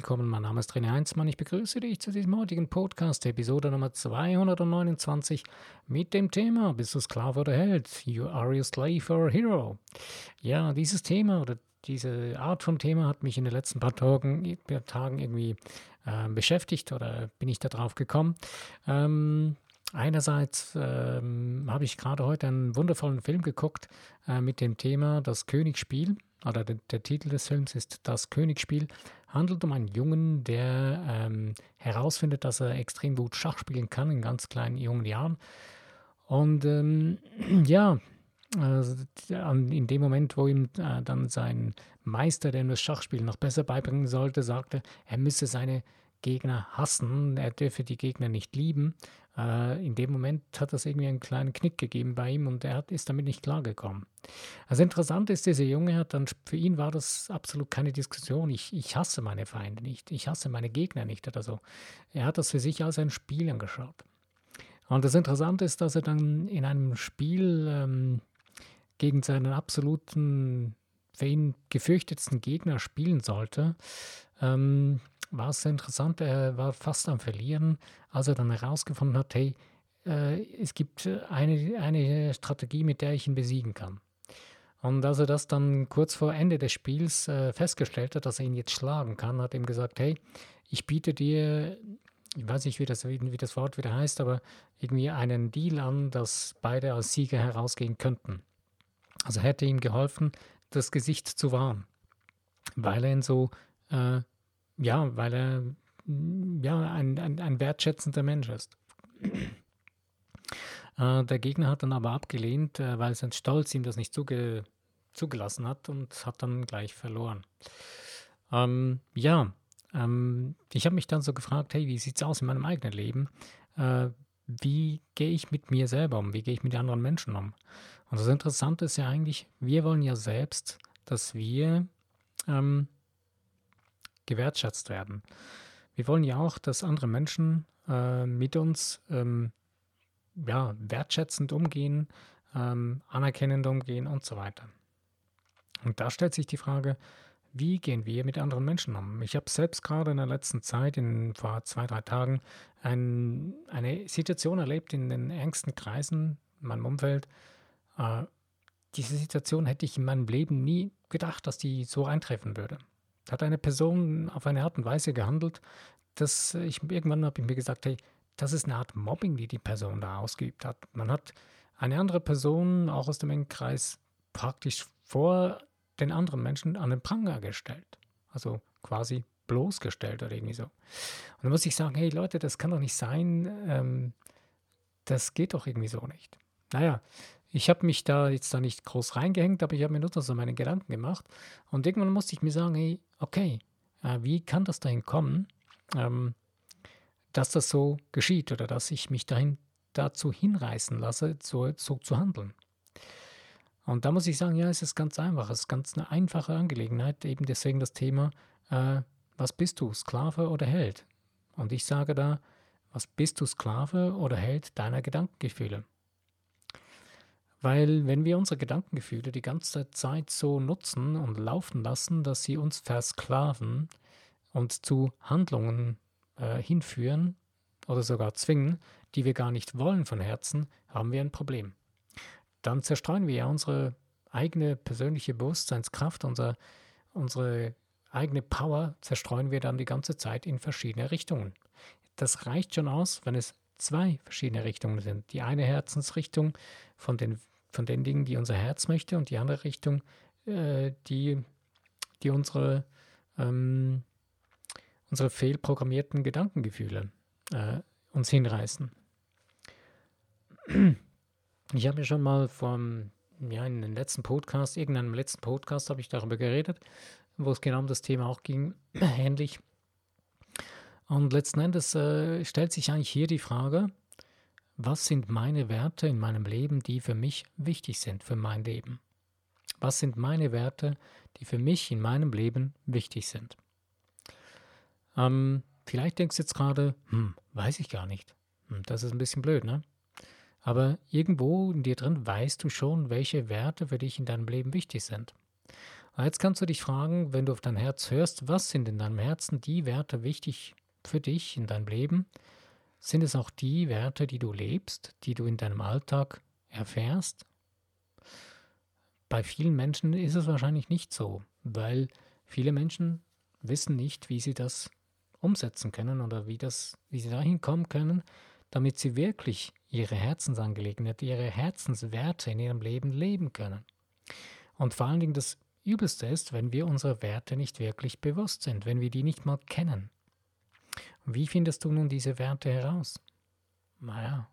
willkommen. Mein Name ist René Heinzmann. Ich begrüße dich zu diesem heutigen Podcast, Episode Nummer 229 mit dem Thema Bist du Sklave oder Held? You are a slave or a hero? Ja, dieses Thema oder diese Art von Thema hat mich in den letzten paar Tagen, Tagen irgendwie äh, beschäftigt oder bin ich darauf gekommen. Ähm, Einerseits ähm, habe ich gerade heute einen wundervollen Film geguckt äh, mit dem Thema Das Königsspiel. Oder der, der, Titel des Films ist Das Königsspiel. Handelt um einen Jungen, der ähm, herausfindet, dass er extrem gut Schach spielen kann in ganz kleinen jungen Jahren. Und ähm, ja, äh, in dem Moment, wo ihm äh, dann sein Meister, der ihm das Schachspiel noch besser beibringen sollte, sagte, er müsse seine Gegner hassen, er dürfe die Gegner nicht lieben. Äh, in dem Moment hat das irgendwie einen kleinen Knick gegeben bei ihm und er hat, ist damit nicht klargekommen. Also interessant ist, dieser Junge hat dann, für ihn war das absolut keine Diskussion. Ich, ich hasse meine Feinde nicht, ich hasse meine Gegner nicht oder so. Er hat das für sich als ein Spiel angeschaut. Und das Interessante ist, dass er dann in einem Spiel ähm, gegen seinen absoluten, für ihn gefürchtetsten Gegner spielen sollte. Ähm, war es interessant, er war fast am Verlieren, als er dann herausgefunden hat, hey, äh, es gibt eine, eine Strategie, mit der ich ihn besiegen kann. Und als er das dann kurz vor Ende des Spiels äh, festgestellt hat, dass er ihn jetzt schlagen kann, hat ihm gesagt, hey, ich biete dir, ich weiß nicht, wie das, wie das Wort wieder heißt, aber irgendwie einen Deal an, dass beide als Sieger herausgehen könnten. Also hätte ihm geholfen, das Gesicht zu wahren, weil er ihn so äh, ja, weil er mm, ja, ein, ein, ein wertschätzender Mensch ist. Äh, der Gegner hat dann aber abgelehnt, äh, weil sein Stolz ihm das nicht zuge zugelassen hat und hat dann gleich verloren. Ähm, ja, ähm, ich habe mich dann so gefragt, hey, wie sieht es aus in meinem eigenen Leben? Äh, wie gehe ich mit mir selber um? Wie gehe ich mit anderen Menschen um? Und das Interessante ist ja eigentlich, wir wollen ja selbst, dass wir ähm, gewertschätzt werden. Wir wollen ja auch, dass andere Menschen äh, mit uns ähm, ja, wertschätzend umgehen, ähm, anerkennend umgehen und so weiter. Und da stellt sich die Frage, wie gehen wir mit anderen Menschen um? Ich habe selbst gerade in der letzten Zeit, in vor zwei, drei Tagen, ein, eine Situation erlebt in den engsten Kreisen in meinem Umfeld. Äh, diese Situation hätte ich in meinem Leben nie gedacht, dass die so eintreffen würde hat eine Person auf eine Art und Weise gehandelt, dass ich irgendwann habe ich mir gesagt, hey, das ist eine Art Mobbing, die die Person da ausgeübt hat. Man hat eine andere Person, auch aus dem engen Kreis, praktisch vor den anderen Menschen an den Pranger gestellt. Also quasi bloßgestellt oder irgendwie so. Und dann muss ich sagen, hey Leute, das kann doch nicht sein. Ähm, das geht doch irgendwie so nicht. Naja, ich habe mich da jetzt da nicht groß reingehängt, aber ich habe mir nur so meine Gedanken gemacht. Und irgendwann musste ich mir sagen, hey, okay, äh, wie kann das dahin kommen, ähm, dass das so geschieht oder dass ich mich dahin dazu hinreißen lasse, so, so zu handeln. Und da muss ich sagen, ja, es ist ganz einfach, es ist ganz eine einfache Angelegenheit, eben deswegen das Thema, äh, was bist du, Sklave oder Held? Und ich sage da, was bist du, Sklave oder Held deiner Gedankengefühle? Weil wenn wir unsere Gedankengefühle die ganze Zeit so nutzen und laufen lassen, dass sie uns versklaven und zu Handlungen äh, hinführen oder sogar zwingen, die wir gar nicht wollen von Herzen, haben wir ein Problem. Dann zerstreuen wir ja unsere eigene persönliche Bewusstseinskraft, unser, unsere eigene Power zerstreuen wir dann die ganze Zeit in verschiedene Richtungen. Das reicht schon aus, wenn es zwei verschiedene Richtungen sind. Die eine Herzensrichtung von den von den Dingen, die unser Herz möchte und die andere Richtung, äh, die, die unsere, ähm, unsere fehlprogrammierten Gedankengefühle äh, uns hinreißen. Ich habe mir schon mal vom, ja, in den letzten Podcast, irgendeinem letzten Podcast habe ich darüber geredet, wo es genau um das Thema auch ging, ähnlich. Und letzten Endes äh, stellt sich eigentlich hier die Frage, was sind meine Werte in meinem Leben, die für mich wichtig sind für mein Leben? Was sind meine Werte, die für mich in meinem Leben wichtig sind? Ähm, vielleicht denkst du jetzt gerade, hm, weiß ich gar nicht. Hm, das ist ein bisschen blöd, ne? Aber irgendwo in dir drin weißt du schon, welche Werte für dich in deinem Leben wichtig sind. Jetzt kannst du dich fragen, wenn du auf dein Herz hörst, was sind in deinem Herzen die Werte wichtig für dich in deinem Leben? Sind es auch die Werte, die du lebst, die du in deinem Alltag erfährst? Bei vielen Menschen ist es wahrscheinlich nicht so, weil viele Menschen wissen nicht, wie sie das umsetzen können oder wie, das, wie sie dahin kommen können, damit sie wirklich ihre Herzensangelegenheit, ihre Herzenswerte in ihrem Leben leben können. Und vor allen Dingen das Übelste ist, wenn wir unsere Werte nicht wirklich bewusst sind, wenn wir die nicht mal kennen. Wie findest du nun diese Werte heraus? Naja,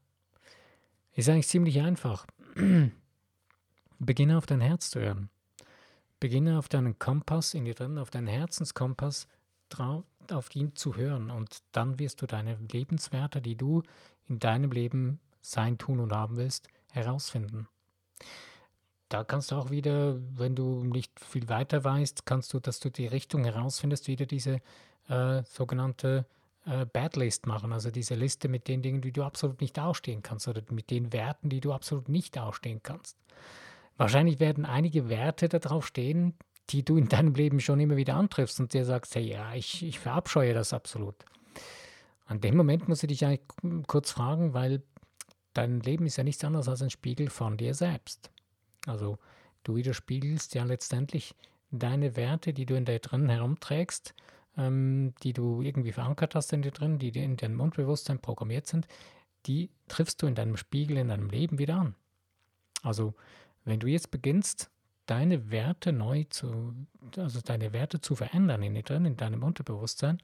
ist eigentlich ziemlich einfach. Beginne auf dein Herz zu hören. Beginne auf deinen Kompass in dir drin, auf deinen Herzenskompass, auf ihn zu hören. Und dann wirst du deine Lebenswerte, die du in deinem Leben sein, tun und haben willst, herausfinden. Da kannst du auch wieder, wenn du nicht viel weiter weißt, kannst du, dass du die Richtung herausfindest, wieder diese äh, sogenannte äh, Bad List machen, also diese Liste mit den Dingen, die du absolut nicht ausstehen kannst oder mit den Werten, die du absolut nicht ausstehen kannst. Wahrscheinlich werden einige Werte darauf stehen, die du in deinem Leben schon immer wieder antriffst und dir sagst, hey, ja, ich, ich verabscheue das absolut. An dem Moment musst du dich eigentlich kurz fragen, weil dein Leben ist ja nichts anderes als ein Spiegel von dir selbst. Also du widerspiegelst ja letztendlich deine Werte, die du in dir drin herumträgst, ähm, die du irgendwie verankert hast in dir drin, die in deinem Mundbewusstsein programmiert sind, die triffst du in deinem Spiegel, in deinem Leben wieder an. Also wenn du jetzt beginnst, deine Werte neu zu, also deine Werte zu verändern in dir drin, in deinem Unterbewusstsein,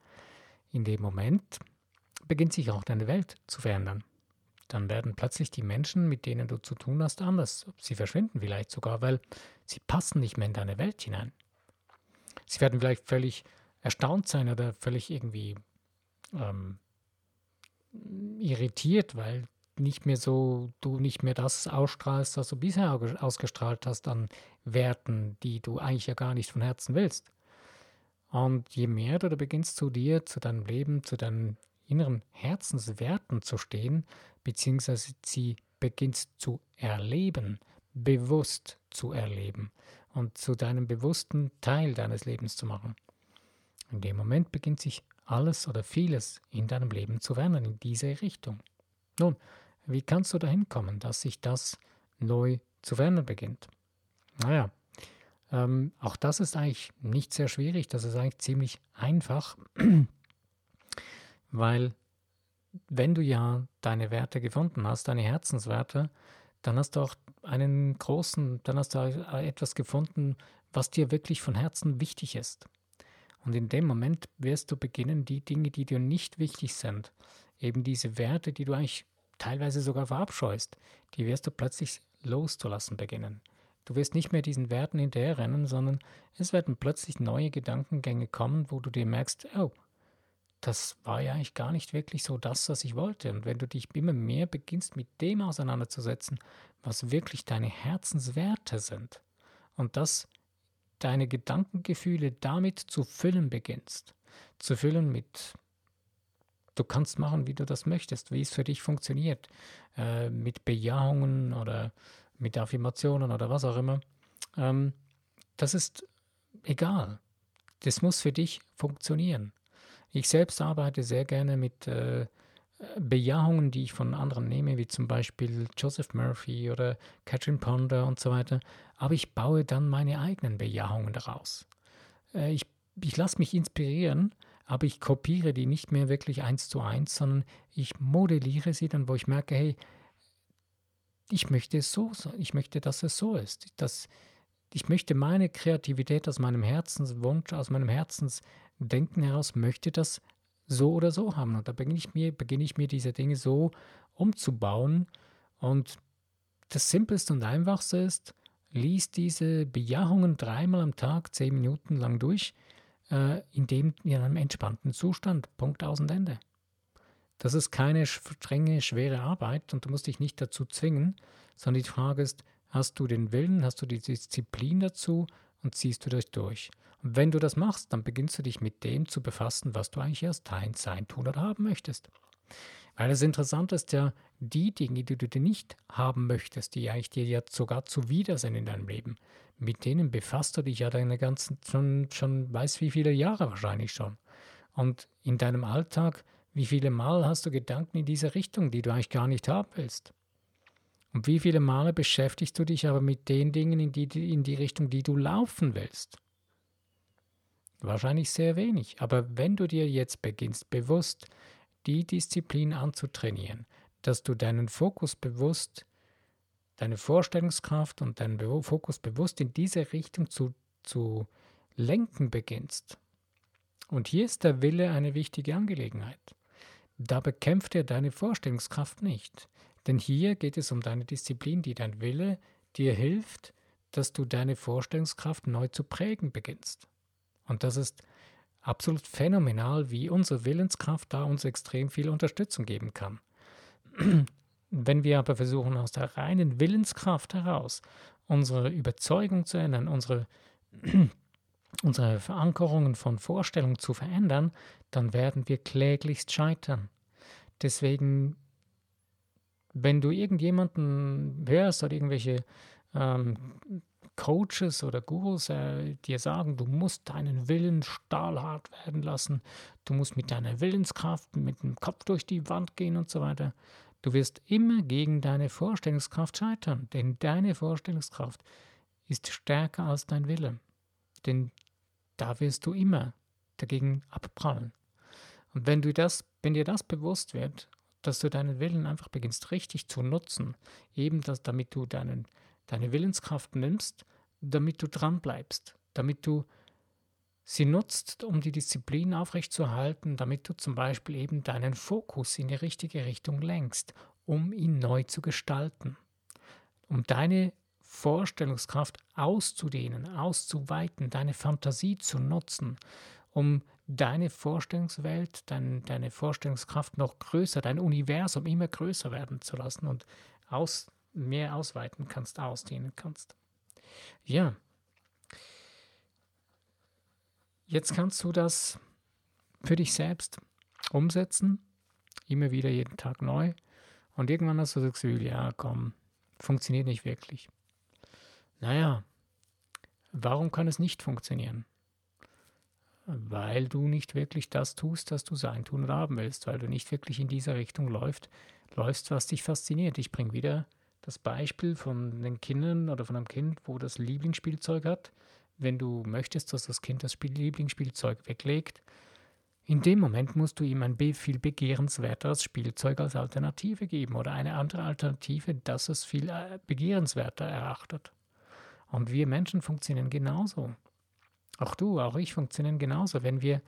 in dem Moment beginnt sich auch deine Welt zu verändern. Dann werden plötzlich die Menschen, mit denen du zu tun hast, anders. Sie verschwinden vielleicht sogar, weil sie passen nicht mehr in deine Welt hinein. Sie werden vielleicht völlig erstaunt sein oder völlig irgendwie ähm, irritiert, weil nicht mehr so, du nicht mehr das ausstrahlst, was du bisher ausgestrahlt hast an Werten, die du eigentlich ja gar nicht von Herzen willst. Und je mehr du da beginnst zu dir, zu deinem Leben, zu deinen inneren Herzenswerten zu stehen, beziehungsweise sie beginnst zu erleben, bewusst zu erleben und zu deinem bewussten Teil deines Lebens zu machen. In dem Moment beginnt sich alles oder vieles in deinem Leben zu verändern in diese Richtung. Nun, wie kannst du dahin kommen, dass sich das neu zu verändern beginnt? Naja, ähm, auch das ist eigentlich nicht sehr schwierig, das ist eigentlich ziemlich einfach, weil wenn du ja deine Werte gefunden hast, deine Herzenswerte, dann hast du auch einen großen, dann hast du etwas gefunden, was dir wirklich von Herzen wichtig ist. Und in dem Moment wirst du beginnen, die Dinge, die dir nicht wichtig sind, eben diese Werte, die du eigentlich teilweise sogar verabscheust, die wirst du plötzlich loszulassen beginnen. Du wirst nicht mehr diesen Werten hinterherrennen, sondern es werden plötzlich neue Gedankengänge kommen, wo du dir merkst, oh, das war ja eigentlich gar nicht wirklich so das, was ich wollte. Und wenn du dich immer mehr beginnst, mit dem auseinanderzusetzen, was wirklich deine Herzenswerte sind, und dass deine Gedankengefühle damit zu füllen beginnst, zu füllen mit Du kannst machen, wie du das möchtest, wie es für dich funktioniert. Äh, mit Bejahungen oder mit Affirmationen oder was auch immer. Ähm, das ist egal. Das muss für dich funktionieren. Ich selbst arbeite sehr gerne mit äh, Bejahungen, die ich von anderen nehme, wie zum Beispiel Joseph Murphy oder Catherine Ponder und so weiter. Aber ich baue dann meine eigenen Bejahungen daraus. Äh, ich ich lasse mich inspirieren aber ich kopiere die nicht mehr wirklich eins zu eins, sondern ich modelliere sie dann, wo ich merke, hey, ich möchte es so, ich möchte, dass es so ist. Dass, ich möchte meine Kreativität aus meinem Herzenswunsch, aus meinem Herzensdenken heraus, möchte das so oder so haben. Und da beginne ich mir, beginne ich mir diese Dinge so umzubauen. Und das Simpelste und Einfachste ist, lies diese Bejahungen dreimal am Tag, zehn Minuten lang durch äh, in, dem, in einem entspannten Zustand. Punkt aus und Ende. Das ist keine strenge, schwere Arbeit und du musst dich nicht dazu zwingen, sondern die Frage ist, hast du den Willen, hast du die Disziplin dazu und ziehst du das durch. Und wenn du das machst, dann beginnst du dich mit dem zu befassen, was du eigentlich erst Sein, tun oder haben möchtest. Weil das Interessante ist ja, die Dinge, die du nicht haben möchtest, die eigentlich dir jetzt sogar zuwider sind in deinem Leben, mit denen befasst du dich ja deine ganzen, schon, schon weiß wie viele Jahre wahrscheinlich schon. Und in deinem Alltag, wie viele Mal hast du Gedanken in diese Richtung, die du eigentlich gar nicht haben willst? Und wie viele Male beschäftigst du dich aber mit den Dingen in die, in die Richtung, die du laufen willst? Wahrscheinlich sehr wenig. Aber wenn du dir jetzt beginnst, bewusst die Disziplin anzutrainieren, dass du deinen Fokus bewusst, deine Vorstellungskraft und deinen Fokus bewusst in diese Richtung zu, zu lenken beginnst. Und hier ist der Wille eine wichtige Angelegenheit. Da bekämpft er deine Vorstellungskraft nicht. Denn hier geht es um deine Disziplin, die dein Wille dir hilft, dass du deine Vorstellungskraft neu zu prägen beginnst. Und das ist absolut phänomenal, wie unsere Willenskraft da uns extrem viel Unterstützung geben kann. Wenn wir aber versuchen, aus der reinen Willenskraft heraus unsere Überzeugung zu ändern, unsere, unsere Verankerungen von Vorstellungen zu verändern, dann werden wir kläglichst scheitern. Deswegen, wenn du irgendjemanden hörst oder irgendwelche ähm, Coaches oder Gurus äh, dir sagen, du musst deinen Willen stahlhart werden lassen, du musst mit deiner Willenskraft, mit dem Kopf durch die Wand gehen und so weiter. Du wirst immer gegen deine Vorstellungskraft scheitern, denn deine Vorstellungskraft ist stärker als dein Wille. Denn da wirst du immer dagegen abprallen. Und wenn du das, wenn dir das bewusst wird, dass du deinen Willen einfach beginnst richtig zu nutzen, eben das, damit du deinen deine Willenskraft nimmst, damit du dran bleibst, damit du sie nutzt, um die Disziplin aufrechtzuerhalten, damit du zum Beispiel eben deinen Fokus in die richtige Richtung lenkst, um ihn neu zu gestalten, um deine Vorstellungskraft auszudehnen, auszuweiten, deine Fantasie zu nutzen, um deine Vorstellungswelt, dein, deine Vorstellungskraft noch größer, dein Universum immer größer werden zu lassen und aus, mehr ausweiten kannst, ausdehnen kannst. Ja. Jetzt kannst du das für dich selbst umsetzen, immer wieder jeden Tag neu. Und irgendwann hast du das Gefühl, ja, komm, funktioniert nicht wirklich. Naja, warum kann es nicht funktionieren? Weil du nicht wirklich das tust, das du sein, tun oder haben willst, weil du nicht wirklich in dieser Richtung läufst, läufst, was dich fasziniert. Ich bringe wieder das Beispiel von den Kindern oder von einem Kind, wo das Lieblingsspielzeug hat. Wenn du möchtest, dass das Kind das Lieblingsspielzeug weglegt, in dem Moment musst du ihm ein viel begehrenswerteres Spielzeug als Alternative geben oder eine andere Alternative, das es viel äh, begehrenswerter erachtet. Und wir Menschen funktionieren genauso. Auch du, auch ich funktionieren genauso. Wenn wir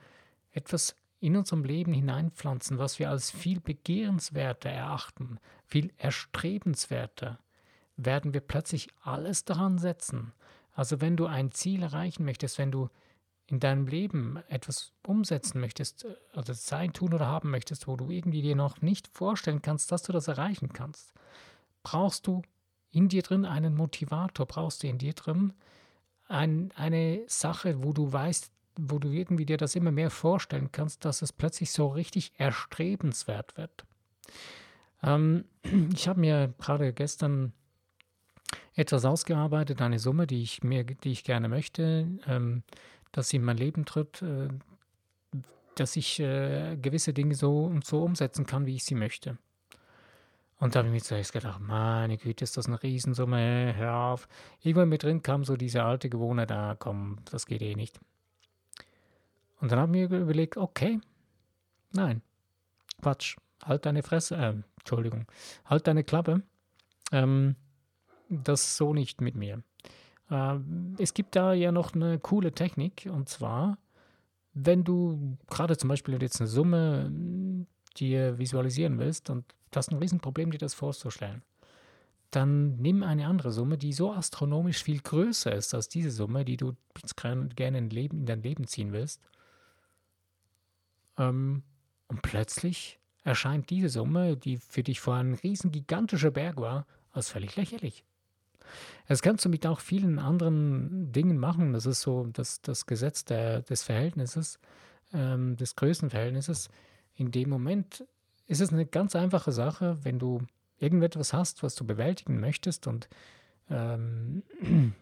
etwas in unserem Leben hineinpflanzen, was wir als viel begehrenswerter erachten, viel erstrebenswerter, werden wir plötzlich alles daran setzen. Also wenn du ein Ziel erreichen möchtest, wenn du in deinem Leben etwas umsetzen möchtest, also sein, tun oder haben möchtest, wo du irgendwie dir noch nicht vorstellen kannst, dass du das erreichen kannst, brauchst du in dir drin einen Motivator, brauchst du in dir drin ein, eine Sache, wo du weißt, wo du irgendwie dir das immer mehr vorstellen kannst, dass es plötzlich so richtig erstrebenswert wird. Ähm, ich habe mir gerade gestern etwas ausgearbeitet, eine Summe, die ich mir, die ich gerne möchte, ähm, dass sie in mein Leben tritt, äh, dass ich äh, gewisse Dinge so und so umsetzen kann, wie ich sie möchte. Und da habe ich mir zuerst gedacht, meine Güte, ist das eine Riesensumme, hör auf. Irgendwann mit drin kam so diese alte Gewohnheit, da ah, komm, das geht eh nicht. Und dann habe ich mir überlegt, okay, nein, Quatsch, halt deine Fresse, äh, Entschuldigung, halt deine Klappe. Ähm, das so nicht mit mir. Äh, es gibt da ja noch eine coole Technik und zwar, wenn du gerade zum Beispiel jetzt eine Summe hm, dir visualisieren willst und das ist ein Riesenproblem, dir das vorzustellen, dann nimm eine andere Summe, die so astronomisch viel größer ist als diese Summe, die du gerne in dein Leben ziehen willst ähm, und plötzlich erscheint diese Summe, die für dich vorher ein riesen gigantischer Berg war, als völlig lächerlich. Das kannst du mit auch vielen anderen Dingen machen. Das ist so das, das Gesetz der, des Verhältnisses, ähm, des Größenverhältnisses. In dem Moment ist es eine ganz einfache Sache, wenn du irgendetwas hast, was du bewältigen möchtest und ähm,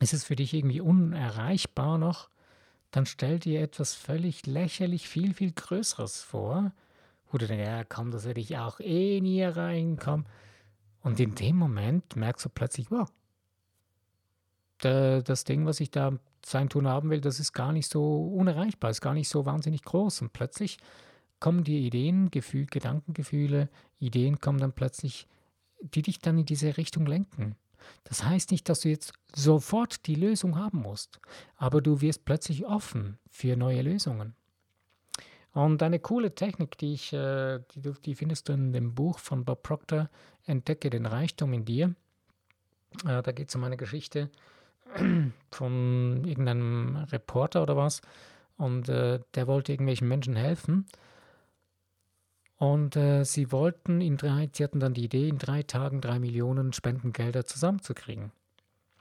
ist es für dich irgendwie unerreichbar noch, dann stell dir etwas völlig lächerlich viel, viel Größeres vor, wo du denkst, ja komm, das werde ich auch eh nie reinkommen. Und in dem Moment merkst du plötzlich, wow, das Ding, was ich da sein Tun haben will, das ist gar nicht so unerreichbar, ist gar nicht so wahnsinnig groß. Und plötzlich kommen die Ideen, Gefühl, Gedankengefühle, Ideen kommen dann plötzlich, die dich dann in diese Richtung lenken. Das heißt nicht, dass du jetzt sofort die Lösung haben musst, aber du wirst plötzlich offen für neue Lösungen. Und eine coole Technik, die, ich, äh, die, die findest du in dem Buch von Bob Proctor, Entdecke den Reichtum in dir. Äh, da geht es um eine Geschichte von irgendeinem Reporter oder was. Und äh, der wollte irgendwelchen Menschen helfen. Und äh, sie wollten in drei, sie hatten dann die Idee, in drei Tagen drei Millionen Spendengelder zusammenzukriegen.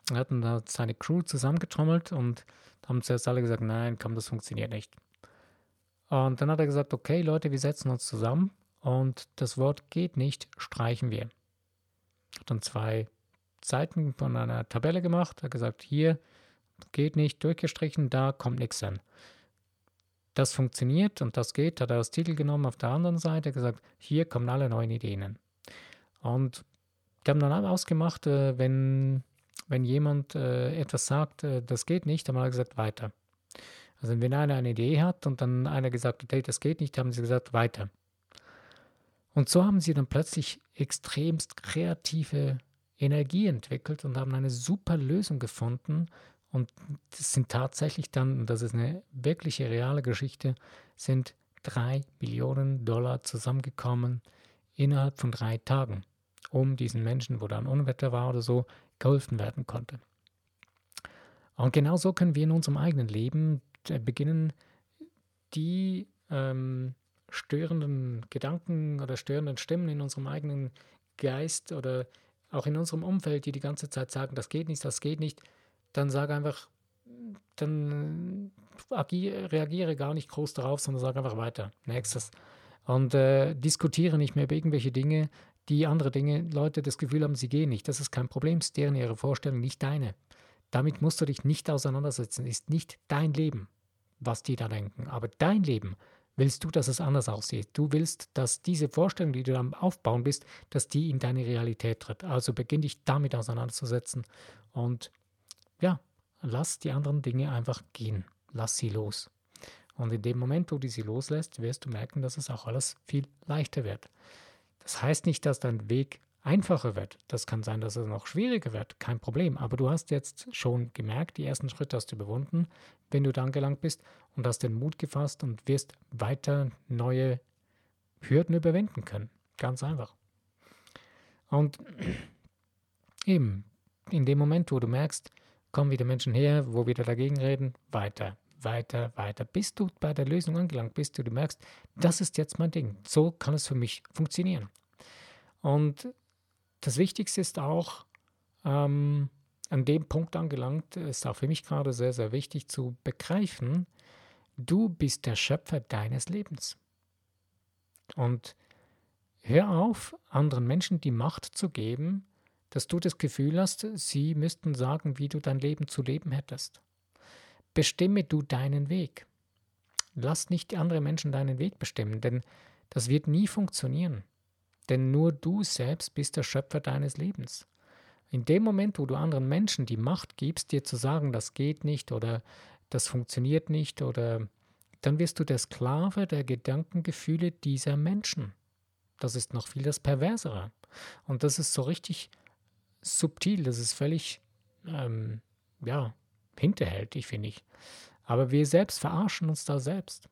Er hatten da seine Crew zusammengetrommelt und haben zuerst alle gesagt, nein, komm, das funktioniert nicht. Und dann hat er gesagt, okay, Leute, wir setzen uns zusammen und das Wort geht nicht, streichen wir. Hat dann zwei Seiten von einer Tabelle gemacht, hat gesagt, hier geht nicht, durchgestrichen, da kommt nichts hin das funktioniert und das geht, hat er als Titel genommen. Auf der anderen Seite gesagt, hier kommen alle neuen Ideen. Und die haben dann ausgemacht, äh, wenn, wenn jemand äh, etwas sagt, äh, das geht nicht, haben wir gesagt, weiter. Also wenn einer eine Idee hat und dann einer gesagt hat, hey, das geht nicht, haben sie gesagt, weiter. Und so haben sie dann plötzlich extremst kreative Energie entwickelt und haben eine super Lösung gefunden, und das sind tatsächlich dann, und das ist eine wirkliche reale Geschichte, sind drei Billionen Dollar zusammengekommen innerhalb von drei Tagen, um diesen Menschen, wo da ein Unwetter war oder so, geholfen werden konnte. Und genau so können wir in unserem eigenen Leben äh, beginnen, die ähm, störenden Gedanken oder störenden Stimmen in unserem eigenen Geist oder auch in unserem Umfeld, die die ganze Zeit sagen, das geht nicht, das geht nicht, dann sage einfach, dann agiere, reagiere gar nicht groß darauf, sondern sage einfach weiter. Nächstes. Und äh, diskutiere nicht mehr über irgendwelche Dinge, die andere Dinge, Leute das Gefühl haben, sie gehen nicht. Das ist kein Problem, ist deren ihre Vorstellung, nicht deine. Damit musst du dich nicht auseinandersetzen, ist nicht dein Leben, was die da denken. Aber dein Leben willst du, dass es anders aussieht. Du willst, dass diese Vorstellung, die du am Aufbauen bist, dass die in deine Realität tritt. Also beginn dich damit auseinanderzusetzen und ja, lass die anderen Dinge einfach gehen. Lass sie los. Und in dem Moment, wo du sie loslässt, wirst du merken, dass es auch alles viel leichter wird. Das heißt nicht, dass dein Weg einfacher wird. Das kann sein, dass es noch schwieriger wird. Kein Problem. Aber du hast jetzt schon gemerkt, die ersten Schritte hast du überwunden, wenn du da angelangt bist und hast den Mut gefasst und wirst weiter neue Hürden überwinden können. Ganz einfach. Und eben, in dem Moment, wo du merkst, kommen wieder Menschen her, wo wieder dagegen reden, weiter, weiter, weiter, bis du bei der Lösung angelangt bist, du, merkst, das ist jetzt mein Ding, so kann es für mich funktionieren. Und das Wichtigste ist auch, ähm, an dem Punkt angelangt, ist auch für mich gerade sehr, sehr wichtig zu begreifen, du bist der Schöpfer deines Lebens. Und hör auf, anderen Menschen die Macht zu geben, dass du das Gefühl hast, sie müssten sagen, wie du dein Leben zu leben hättest. Bestimme du deinen Weg. Lass nicht andere Menschen deinen Weg bestimmen, denn das wird nie funktionieren. Denn nur du selbst bist der Schöpfer deines Lebens. In dem Moment, wo du anderen Menschen die Macht gibst, dir zu sagen, das geht nicht oder das funktioniert nicht oder dann wirst du der Sklave der Gedankengefühle dieser Menschen. Das ist noch viel das Perversere. Und das ist so richtig subtil, das ist völlig, ähm, ja, hinterhältig, finde ich. Aber wir selbst verarschen uns da selbst.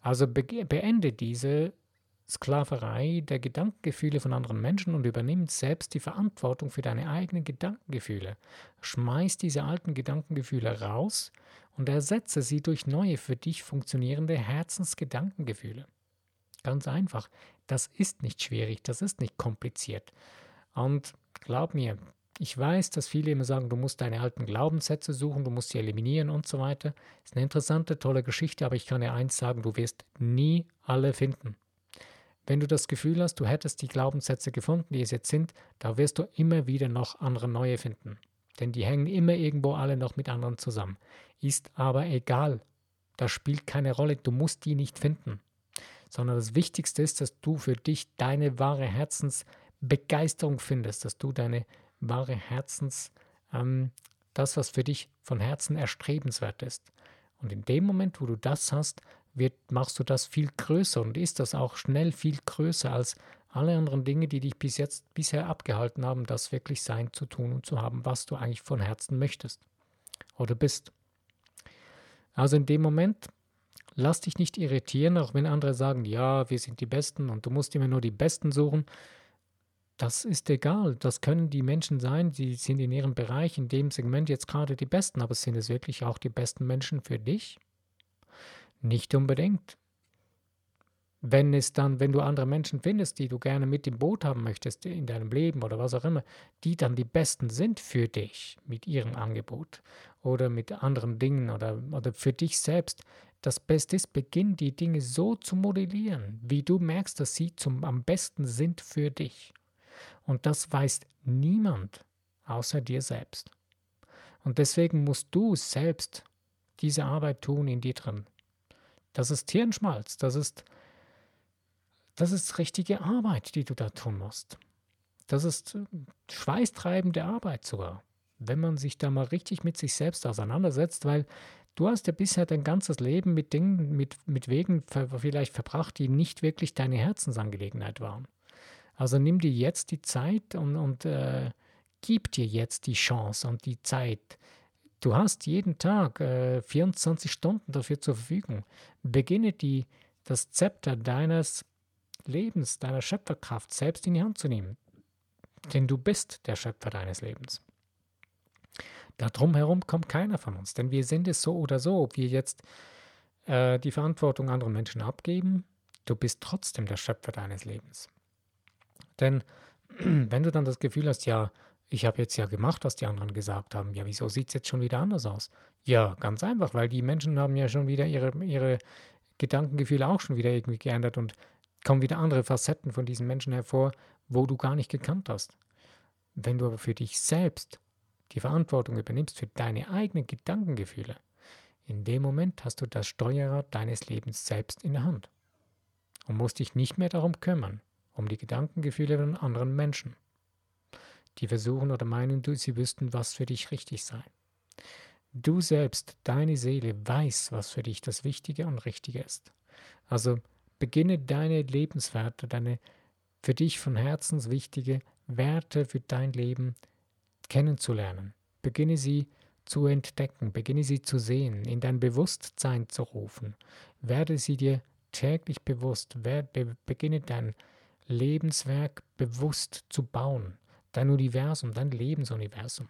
Also be beende diese Sklaverei der Gedankengefühle von anderen Menschen und übernimm selbst die Verantwortung für deine eigenen Gedankengefühle. Schmeiß diese alten Gedankengefühle raus und ersetze sie durch neue, für dich funktionierende Herzensgedankengefühle. Ganz einfach. Das ist nicht schwierig, das ist nicht kompliziert. Und glaub mir, ich weiß, dass viele immer sagen, du musst deine alten Glaubenssätze suchen, du musst sie eliminieren und so weiter. Ist eine interessante, tolle Geschichte, aber ich kann dir eins sagen, du wirst nie alle finden. wenn du das Gefühl hast, du hättest die Glaubenssätze gefunden, die es jetzt sind, da wirst du immer wieder noch andere neue finden. Denn die hängen immer irgendwo alle noch mit anderen zusammen. Ist aber egal. Das spielt keine Rolle. Du musst die nicht finden. Sondern das Wichtigste ist, dass du für dich deine wahre Herzensbegeisterung findest, dass du deine wahre Herzens, ähm, das, was für dich von Herzen erstrebenswert ist. Und in dem Moment, wo du das hast, wird, machst du das viel größer und ist das auch schnell viel größer als alle anderen Dinge, die dich bis jetzt bisher abgehalten haben, das wirklich sein zu tun und zu haben, was du eigentlich von Herzen möchtest oder bist. Also in dem Moment lass dich nicht irritieren, auch wenn andere sagen, ja, wir sind die Besten und du musst immer nur die Besten suchen. Das ist egal. Das können die Menschen sein, die sind in ihrem Bereich, in dem Segment jetzt gerade die Besten, aber sind es wirklich auch die besten Menschen für dich? Nicht unbedingt. Wenn es dann, wenn du andere Menschen findest, die du gerne mit im Boot haben möchtest in deinem Leben oder was auch immer, die dann die besten sind für dich mit ihrem Angebot oder mit anderen Dingen oder, oder für dich selbst, das Beste ist, beginn die Dinge so zu modellieren, wie du merkst, dass sie zum, am besten sind für dich. Und das weiß niemand außer dir selbst. Und deswegen musst du selbst diese Arbeit tun in dir drin. Das ist Hirnschmalz, das ist, das ist richtige Arbeit, die du da tun musst. Das ist äh, schweißtreibende Arbeit sogar, wenn man sich da mal richtig mit sich selbst auseinandersetzt, weil du hast ja bisher dein ganzes Leben mit Dingen, mit, mit Wegen vielleicht verbracht, die nicht wirklich deine Herzensangelegenheit waren. Also nimm dir jetzt die Zeit und, und äh, gib dir jetzt die Chance und die Zeit, Du hast jeden Tag äh, 24 Stunden dafür zur Verfügung. Beginne die, das Zepter deines Lebens, deiner Schöpferkraft selbst in die Hand zu nehmen. Denn du bist der Schöpfer deines Lebens. Darum herum kommt keiner von uns, denn wir sind es so oder so, ob wir jetzt äh, die Verantwortung anderen Menschen abgeben, du bist trotzdem der Schöpfer deines Lebens. Denn wenn du dann das Gefühl hast, ja, ich habe jetzt ja gemacht, was die anderen gesagt haben. Ja, wieso sieht es jetzt schon wieder anders aus? Ja, ganz einfach, weil die Menschen haben ja schon wieder ihre, ihre Gedankengefühle auch schon wieder irgendwie geändert und kommen wieder andere Facetten von diesen Menschen hervor, wo du gar nicht gekannt hast. Wenn du aber für dich selbst die Verantwortung übernimmst für deine eigenen Gedankengefühle, in dem Moment hast du das Steuerrad deines Lebens selbst in der Hand und musst dich nicht mehr darum kümmern, um die Gedankengefühle von anderen Menschen die versuchen oder meinen, du, sie wüssten, was für dich richtig sei. Du selbst, deine Seele weiß, was für dich das Wichtige und Richtige ist. Also beginne deine Lebenswerte, deine für dich von Herzens wichtige Werte für dein Leben kennenzulernen. Beginne sie zu entdecken, beginne sie zu sehen, in dein Bewusstsein zu rufen. Werde sie dir täglich bewusst, werde, beginne dein Lebenswerk bewusst zu bauen dein Universum, dein Lebensuniversum.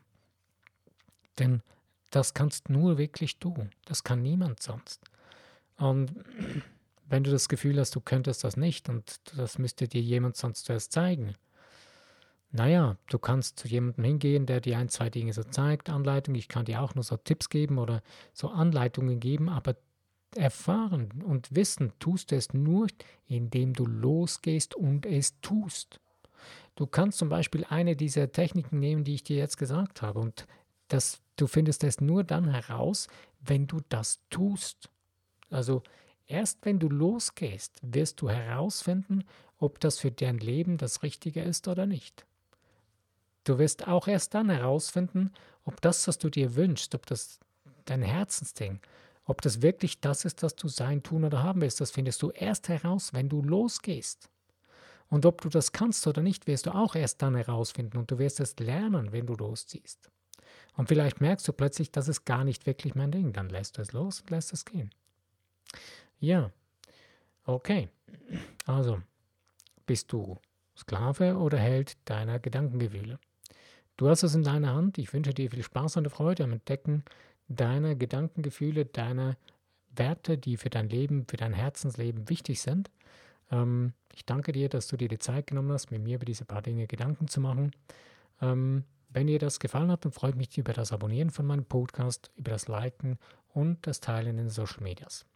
Denn das kannst nur wirklich du. Das kann niemand sonst. Und wenn du das Gefühl hast, du könntest das nicht und das müsste dir jemand sonst zuerst zeigen, naja, du kannst zu jemandem hingehen, der dir ein, zwei Dinge so zeigt, Anleitung. Ich kann dir auch nur so Tipps geben oder so Anleitungen geben, aber erfahren und wissen tust du es nur, indem du losgehst und es tust. Du kannst zum Beispiel eine dieser Techniken nehmen, die ich dir jetzt gesagt habe. Und das, du findest es nur dann heraus, wenn du das tust. Also erst wenn du losgehst, wirst du herausfinden, ob das für dein Leben das Richtige ist oder nicht. Du wirst auch erst dann herausfinden, ob das, was du dir wünschst, ob das dein Herzensding, ob das wirklich das ist, was du sein, tun oder haben willst, das findest du erst heraus, wenn du losgehst. Und ob du das kannst oder nicht, wirst du auch erst dann herausfinden und du wirst es lernen, wenn du losziehst. Und vielleicht merkst du plötzlich, das ist gar nicht wirklich mein Ding. Dann lässt du es los und lässt es gehen. Ja, okay. Also, bist du Sklave oder Held deiner Gedankengefühle? Du hast es in deiner Hand. Ich wünsche dir viel Spaß und Freude am Entdecken deiner Gedankengefühle, deiner Werte, die für dein Leben, für dein Herzensleben wichtig sind. Ähm, ich danke dir, dass du dir die Zeit genommen hast, mit mir über diese paar Dinge Gedanken zu machen. Ähm, wenn dir das gefallen hat, dann freue ich mich über das Abonnieren von meinem Podcast, über das Liken und das Teilen in den Social Medias.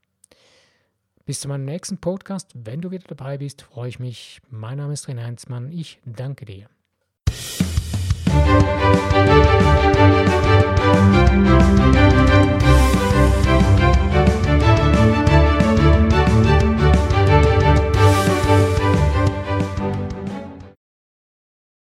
Bis zu meinem nächsten Podcast. Wenn du wieder dabei bist, freue ich mich. Mein Name ist René Heinzmann. Ich danke dir.